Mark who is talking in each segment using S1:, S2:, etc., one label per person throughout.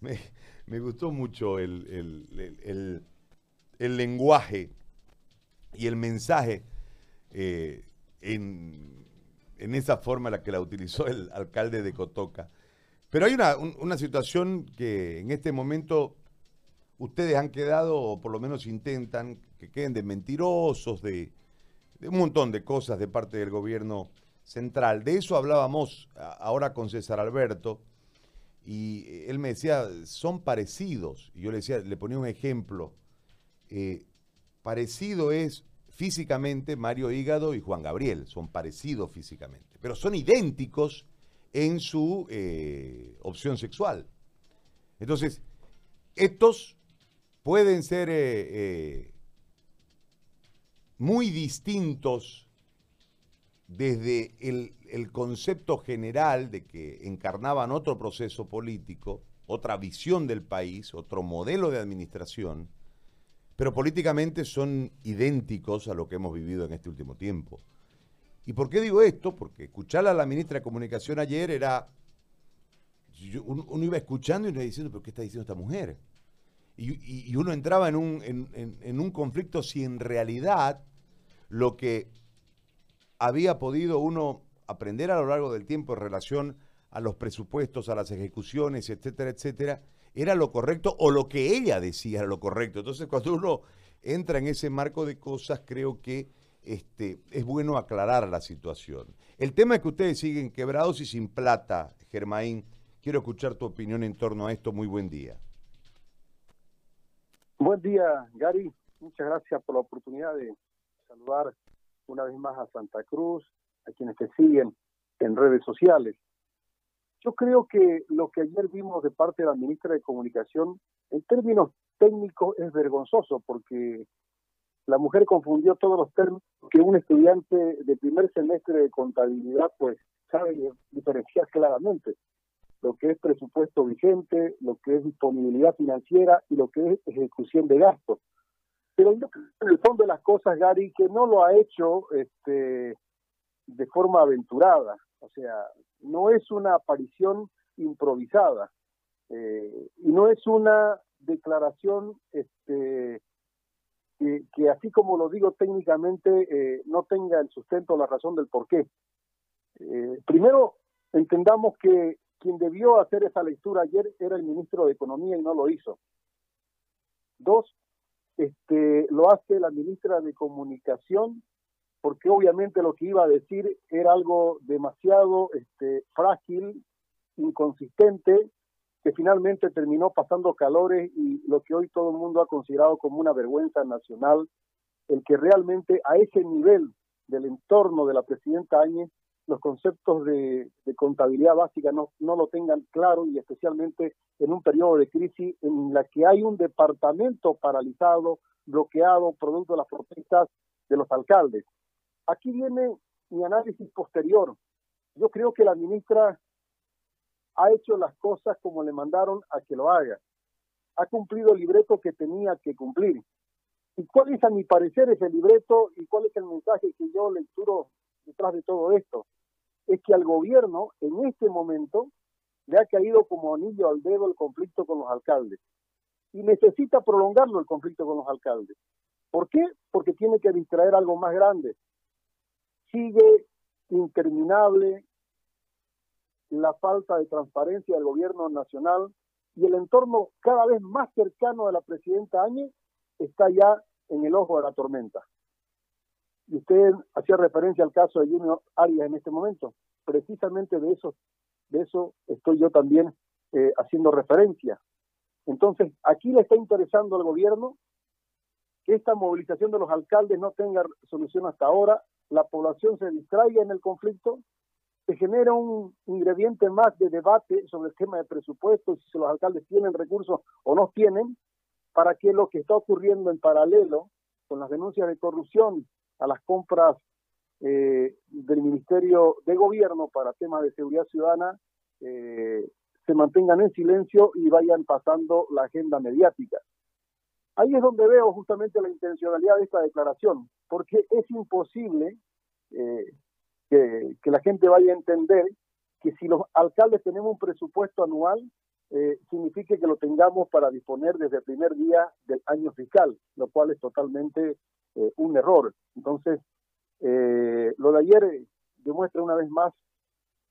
S1: me, gustó mucho el, lenguaje y el mensaje eh, en, esa forma en la que la utilizó el alcalde de Cotoca. Pero hay una, una situación que en este momento ustedes han quedado, o por lo menos intentan, que queden de mentirosos, de, un montón de cosas de parte del gobierno central. De eso hablábamos ahora con César Alberto, y él me decía, son parecidos. Y yo le decía, le ponía un ejemplo. Eh, parecido es físicamente Mario Hígado y Juan Gabriel, son parecidos físicamente, pero son idénticos en su eh, opción sexual. Entonces, estos pueden ser eh, muy distintos desde el, el, concepto general de que encarnaban otro proceso político, otra visión del país, otro modelo de administración, pero políticamente son idénticos a lo que hemos vivido en este último tiempo. ¿Y por qué digo esto? Porque escucharla a la ministra de Comunicación ayer era... uno, iba escuchando y uno iba diciendo, pero ¿qué está diciendo esta mujer? Y, uno entraba en un, en, un conflicto si en realidad lo que había podido uno aprender a lo largo del tiempo en relación a los presupuestos, a las ejecuciones, etcétera, etcétera, era lo correcto o lo que ella decía era lo correcto. Entonces, cuando uno entra en ese marco de cosas, creo que este, es bueno aclarar la situación. El tema es que ustedes siguen quebrados y sin plata, Germain. Quiero escuchar tu opinión en torno a esto. Muy buen día.
S2: Buen día, Gary. Muchas gracias por la oportunidad de saludar una vez más a Santa Cruz, a quienes te siguen en redes sociales. Yo creo que lo que ayer vimos de parte de la ministra de Comunicación, en términos técnicos, es vergonzoso, porque la mujer confundió todos los términos que un estudiante de primer semestre de contabilidad, pues, sabe diferenciar claramente lo que es presupuesto vigente, lo que es disponibilidad financiera y lo que es ejecución de gastos. Pero yo creo en el fondo de las cosas, Gary, que no lo ha hecho este, de forma aventurada. O sea, no es una aparición improvisada eh, y no es una declaración este, que, así como lo digo técnicamente, eh, no tenga el sustento o la razón del por qué. Eh, primero, entendamos que quien debió hacer esa lectura ayer era el ministro de Economía y no lo hizo. Dos, este, lo hace la ministra de Comunicación, porque obviamente lo que iba a decir era algo demasiado este, frágil, inconsistente, que finalmente terminó pasando calores y lo que hoy todo el mundo ha considerado como una vergüenza nacional, el que realmente a ese nivel del entorno de la presidenta Áñez los conceptos de, contabilidad básica no, no lo tengan claro y especialmente en un periodo de crisis en la que hay un departamento paralizado, bloqueado, producto de las protestas de los alcaldes. Aquí viene mi análisis posterior. Yo creo que la ministra ha hecho las cosas como le mandaron a que lo haga. Ha cumplido el libreto que tenía que cumplir. ¿Y cuál es, a mi parecer, ese libreto y cuál es el mensaje que yo lecturo detrás de todo esto? Es que al gobierno en este momento le ha caído como anillo al dedo el conflicto con los alcaldes y necesita prolongarlo el conflicto con los alcaldes. ¿Por qué? Porque tiene que distraer algo más grande. Sigue interminable la falta de transparencia del gobierno nacional y el entorno cada vez más cercano de la presidenta Áñez está ya en el ojo de la tormenta. Y usted hacía referencia al caso de Junior Arias en este momento. Precisamente de eso, de eso estoy yo también eh, haciendo referencia. Entonces, aquí le está interesando al gobierno que esta movilización de los alcaldes no tenga solución hasta ahora, la población se distraiga en el conflicto, se genera un ingrediente más de debate sobre el tema de presupuestos, si los alcaldes tienen recursos o no tienen, para que lo que está ocurriendo en paralelo con las denuncias de corrupción a las compras eh, del Ministerio de Gobierno para temas de seguridad ciudadana eh, se mantengan en silencio y vayan pasando la agenda mediática. Ahí es donde veo justamente la intencionalidad de esta declaración, porque es imposible eh, que, que la gente vaya a entender que si los alcaldes tenemos un presupuesto anual, eh, signifique que lo tengamos para disponer desde el primer día del año fiscal, lo cual es totalmente eh, un error. Entonces, eh, lo de ayer demuestra una vez más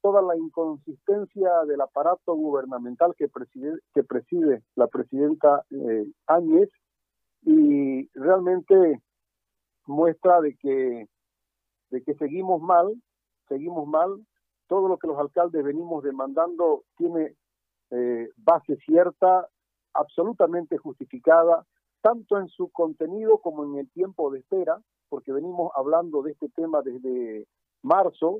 S2: toda la inconsistencia del aparato gubernamental que preside, que preside la presidenta Áñez y realmente muestra de que, de que seguimos mal, seguimos mal, todo lo que los alcaldes venimos demandando tiene eh, base cierta, absolutamente justificada, tanto en su contenido como en el tiempo de espera, porque venimos hablando de este tema desde marzo,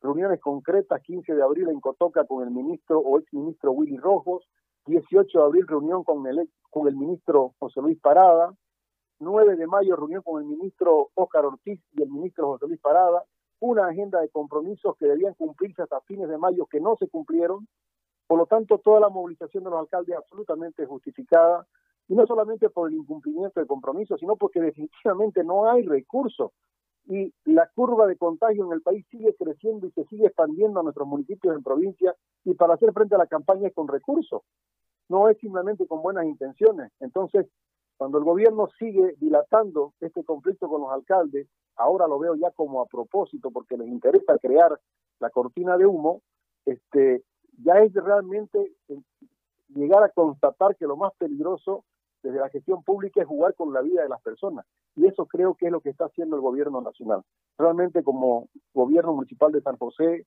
S2: reuniones concretas, 15 de abril en Cotoca con el ministro o ex ministro Willy Rojos, 18 de abril reunión con el, con el ministro José Luis Parada, 9 de mayo reunión con el ministro Óscar Ortiz y el ministro José Luis Parada, una agenda de compromisos que debían cumplirse hasta fines de mayo que no se cumplieron, por lo tanto, toda la movilización de los alcaldes es absolutamente justificada, y no solamente por el incumplimiento de compromiso, sino porque definitivamente no hay recursos. Y la curva de contagio en el país sigue creciendo y se sigue expandiendo a nuestros municipios en provincia, y para hacer frente a la campaña es con recursos, no es simplemente con buenas intenciones. Entonces, cuando el gobierno sigue dilatando este conflicto con los alcaldes, ahora lo veo ya como a propósito, porque les interesa crear la cortina de humo, este, ya es realmente eh, llegar a constatar que lo más peligroso desde la gestión pública es jugar con la vida de las personas. Y eso creo que es lo que está haciendo el gobierno nacional. Realmente como gobierno municipal de San José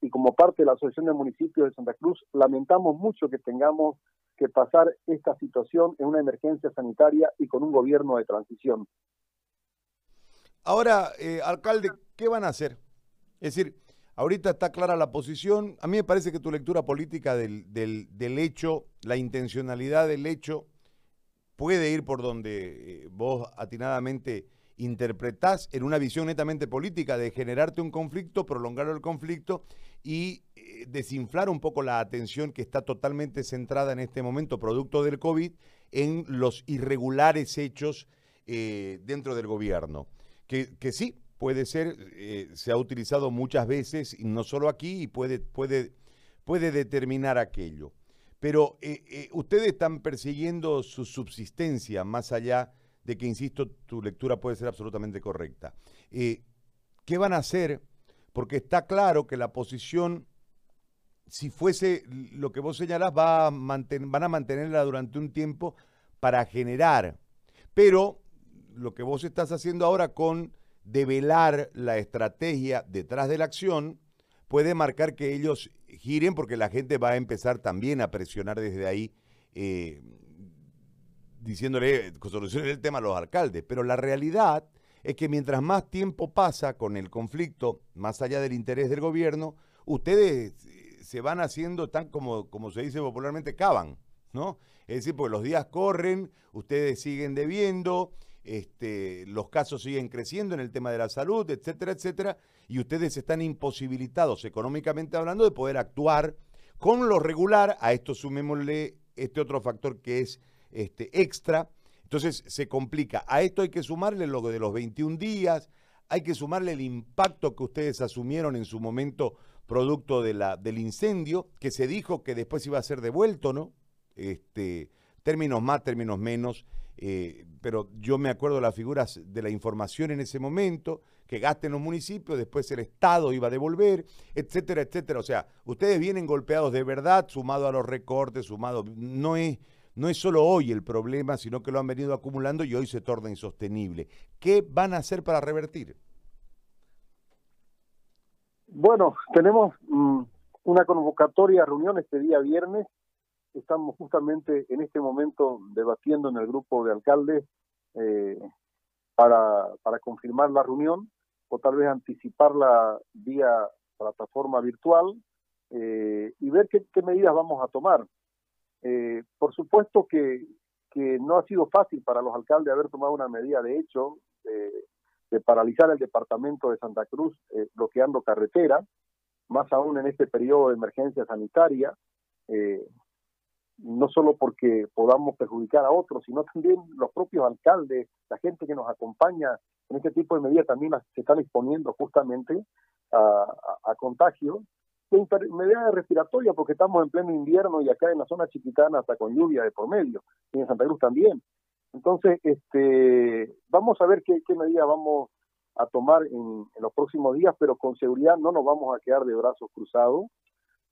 S2: y como parte de la Asociación de Municipios de Santa Cruz, lamentamos mucho que tengamos que pasar esta situación en una emergencia sanitaria y con un gobierno de transición.
S1: Ahora, eh, alcalde, ¿qué van a hacer? Es decir, Ahorita está clara la posición. A mí me parece que tu lectura política del, del, hecho, la intencionalidad del hecho, puede ir por donde eh, vos atinadamente interpretás en una visión netamente política de generarte un conflicto, prolongar el conflicto y eh, desinflar un poco la atención que está totalmente centrada en este momento, producto del COVID, en los irregulares hechos eh, dentro del gobierno. Que, que sí, puede ser, se ha utilizado muchas veces, y no solo aquí, y puede, puede, puede determinar aquello. Pero eh, eh, ustedes están persiguiendo su subsistencia, más allá de que, insisto, tu lectura puede ser absolutamente correcta. ¿Qué van a hacer? Porque está claro que la posición, si fuese lo que vos señalás, va a van a mantenerla durante un tiempo para generar. Pero lo que vos estás haciendo ahora con develar la estrategia detrás de la acción, puede marcar que ellos giren porque la gente va a empezar también a presionar desde ahí, eh, diciéndole, solucionen el tema a los alcaldes. Pero la realidad es que mientras más tiempo pasa con el conflicto, más allá del interés del gobierno, ustedes eh, se van haciendo tan como, como se dice popularmente, cavan, ¿no? Es decir, porque los días corren, ustedes siguen debiendo, este, los casos siguen creciendo en el tema de la salud, etcétera, etcétera, y ustedes están imposibilitados económicamente hablando de poder actuar con lo regular, a esto sumémosle este otro factor que es este, extra, entonces se complica. A esto hay que sumarle lo de los 21 días, hay que sumarle el impacto que ustedes asumieron en su momento producto de la, del incendio, que se dijo que después iba a ser devuelto, ¿no? Este, términos más, términos menos, eh, pero yo me acuerdo las figuras de la información en ese momento, que gasten los municipios, después el Estado iba a devolver, etcétera, etcétera. O sea, ustedes vienen golpeados de verdad, sumado a los recortes, sumado, no es, no es solo hoy el problema, sino que lo han venido acumulando y hoy se torna insostenible. ¿Qué van a hacer para revertir?
S2: Bueno, tenemos mm, una convocatoria, reunión este día viernes estamos justamente en este momento debatiendo en el grupo de alcaldes eh, para, para confirmar la reunión o tal vez anticiparla vía plataforma virtual eh, y ver qué, medidas vamos a tomar. Eh, por supuesto que, que no ha sido fácil para los alcaldes haber tomado una medida de hecho de paralizar el departamento de Santa Cruz bloqueando carretera, más aún en este periodo de emergencia sanitaria. Eh, no solo porque podamos perjudicar a otros, sino también los propios alcaldes, la gente que nos acompaña en este tipo de medidas también se están exponiendo justamente a, contagio. de respiratorias porque estamos en pleno invierno y acá en la zona chiquitana hasta con lluvia de por medio, y en Santa Cruz también. Entonces, este, vamos a ver qué, qué medidas vamos a tomar en, los próximos días, pero con seguridad no nos vamos a quedar de brazos cruzados.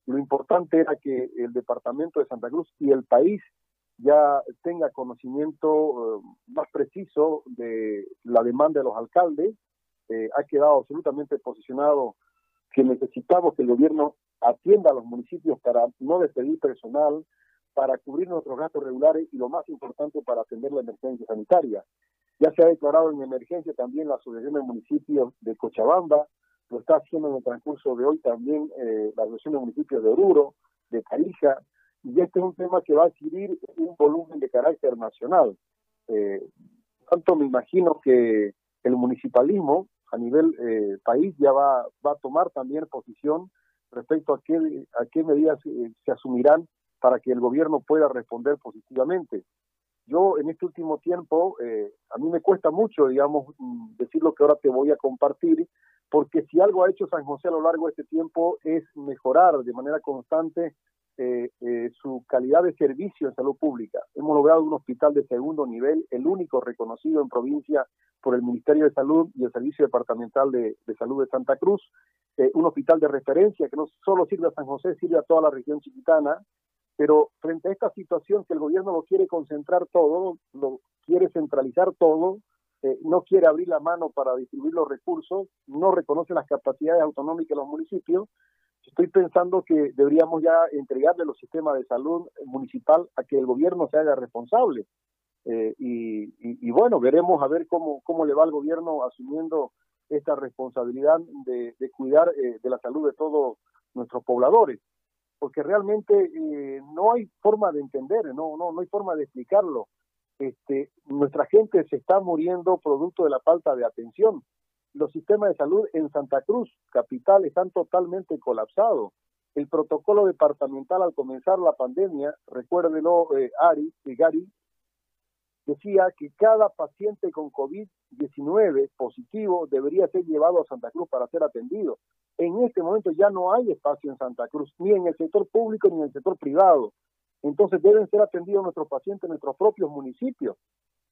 S2: Lo importante era que el departamento de Santa Cruz y el país ya tenga conocimiento eh, más preciso de la demanda de los alcaldes. Eh, ha quedado absolutamente posicionado que necesitamos que el gobierno atienda a los municipios para no despedir personal, para cubrir nuestros gastos regulares y lo más importante para atender la emergencia sanitaria. Ya se ha declarado en emergencia también la Asociación de Municipios de Cochabamba, lo está haciendo en el transcurso de hoy también eh, la Asociación de Municipios de Oruro, de Tarija, y este es un tema que va a adquirir un volumen de carácter nacional. Eh, tanto me imagino que el municipalismo a nivel eh, país ya va, va a tomar también posición respecto a qué, a qué medidas eh, se asumirán para que el gobierno pueda responder positivamente. Yo en este último tiempo, eh, a mí me cuesta mucho, digamos, mm, decir lo que ahora te voy a compartir, porque si algo ha hecho San José a lo largo de este tiempo es mejorar de manera constante eh, eh, su calidad de servicio en salud pública. Hemos logrado un hospital de segundo nivel, el único reconocido en provincia por el Ministerio de Salud y el Servicio Departamental de, Salud de Santa Cruz, eh, un hospital de referencia que no solo sirve a San José, sirve a toda la región chiquitana, pero frente a esta situación que el gobierno lo quiere concentrar todo, lo quiere centralizar todo, no quiere abrir la mano para distribuir los recursos, no reconoce las capacidades autonómicas de los municipios, estoy pensando que deberíamos ya entregarle los sistemas de salud municipal a que el gobierno se haga responsable. Eh, y, bueno, veremos a ver cómo, cómo le va al gobierno asumiendo esta responsabilidad de, cuidar eh, de la salud de todos nuestros pobladores. Porque realmente eh, no hay forma de entender, no, no, no hay forma de explicarlo. Este, nuestra se está muriendo producto de la falta de atención los sistemas de salud en Santa Cruz, capital, están totalmente colapsados. El protocolo departamental al comenzar la pandemia, recuérdelo, eh, Ari y Gary, decía que cada paciente con COVID-19 positivo debería ser llevado a Santa Cruz para ser atendido. En este momento ya no hay espacio en Santa Cruz, ni en el sector público ni en el sector privado. Entonces deben ser atendidos nuestros pacientes en nuestros propios municipios.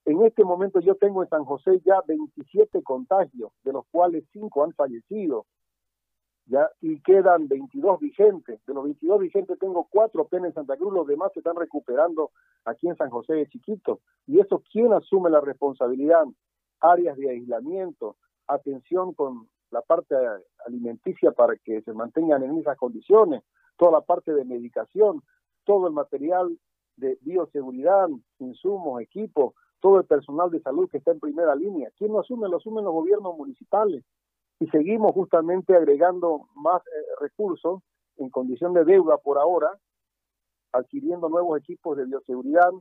S2: En este momento yo tengo en San José ya 27 contagios, de los cuales 5 han fallecido, y quedan 22 vigentes. De los 22 vigentes tengo 4 apenas en Santa Cruz, los demás se están recuperando aquí en San José de Chiquito. Y eso, ¿quién asume la responsabilidad? Áreas de aislamiento, atención con la parte alimenticia para que se mantengan en esas condiciones, toda la parte de medicación, todo el material de bioseguridad, insumos, equipos, todo el personal de salud que está en primera línea. ¿Quién lo asume? Lo asumen los gobiernos municipales. Y seguimos justamente agregando más eh, recursos en condición de deuda por ahora, adquiriendo nuevos equipos de bioseguridad,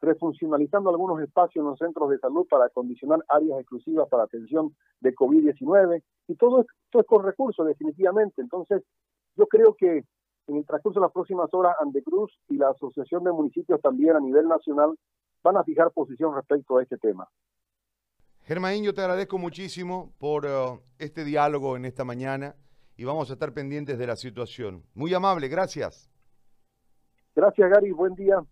S2: refuncionalizando algunos espacios en los centros de salud para acondicionar áreas exclusivas para atención de COVID-19. Y todo esto es con recursos, definitivamente. Entonces, yo creo que en el transcurso de las próximas horas, Andecruz y la Asociación de Municipios también a nivel nacional van a fijar posición respecto a este tema.
S1: Germain, yo te agradezco muchísimo por uh, este diálogo en esta mañana y vamos a estar pendientes de la situación. Muy amable, gracias.
S2: Gracias, Gary. Buen día.